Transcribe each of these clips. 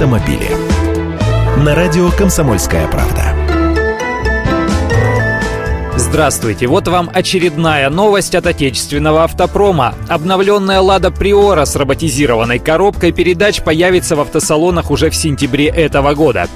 автомобили. На радио «Комсомольская правда». Здравствуйте, вот вам очередная новость от отечественного автопрома. Обновленная «Лада Приора» с роботизированной коробкой передач появится в автосалонах уже в сентябре этого года.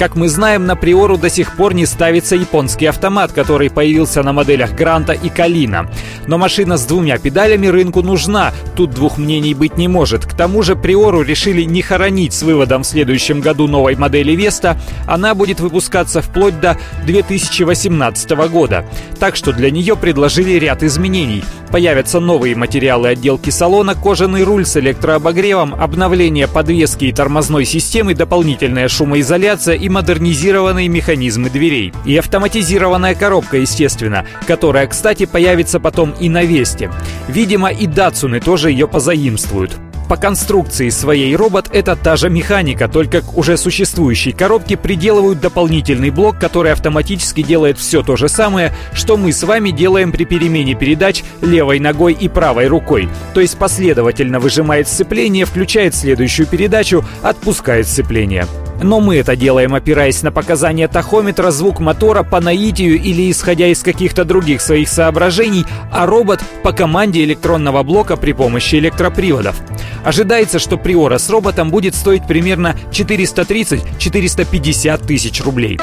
Как мы знаем, на Приору до сих пор не ставится японский автомат, который появился на моделях Гранта и Калина. Но машина с двумя педалями рынку нужна, тут двух мнений быть не может. К тому же Приору решили не хоронить с выводом в следующем году новой модели Веста, она будет выпускаться вплоть до 2018 года. Так что для нее предложили ряд изменений. Появятся новые материалы отделки салона, кожаный руль с электрообогревом, обновление подвески и тормозной системы, дополнительная шумоизоляция и модернизированные механизмы дверей. И автоматизированная коробка, естественно, которая, кстати, появится потом и на Весте. Видимо, и Датсуны тоже ее позаимствуют. По конструкции своей робот это та же механика, только к уже существующей коробке приделывают дополнительный блок, который автоматически делает все то же самое, что мы с вами делаем при перемене передач левой ногой и правой рукой. То есть последовательно выжимает сцепление, включает следующую передачу, отпускает сцепление. Но мы это делаем, опираясь на показания тахометра, звук мотора по наитию или исходя из каких-то других своих соображений, а робот по команде электронного блока при помощи электроприводов. Ожидается, что Приора с роботом будет стоить примерно 430-450 тысяч рублей.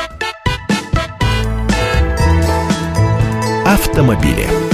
Автомобили.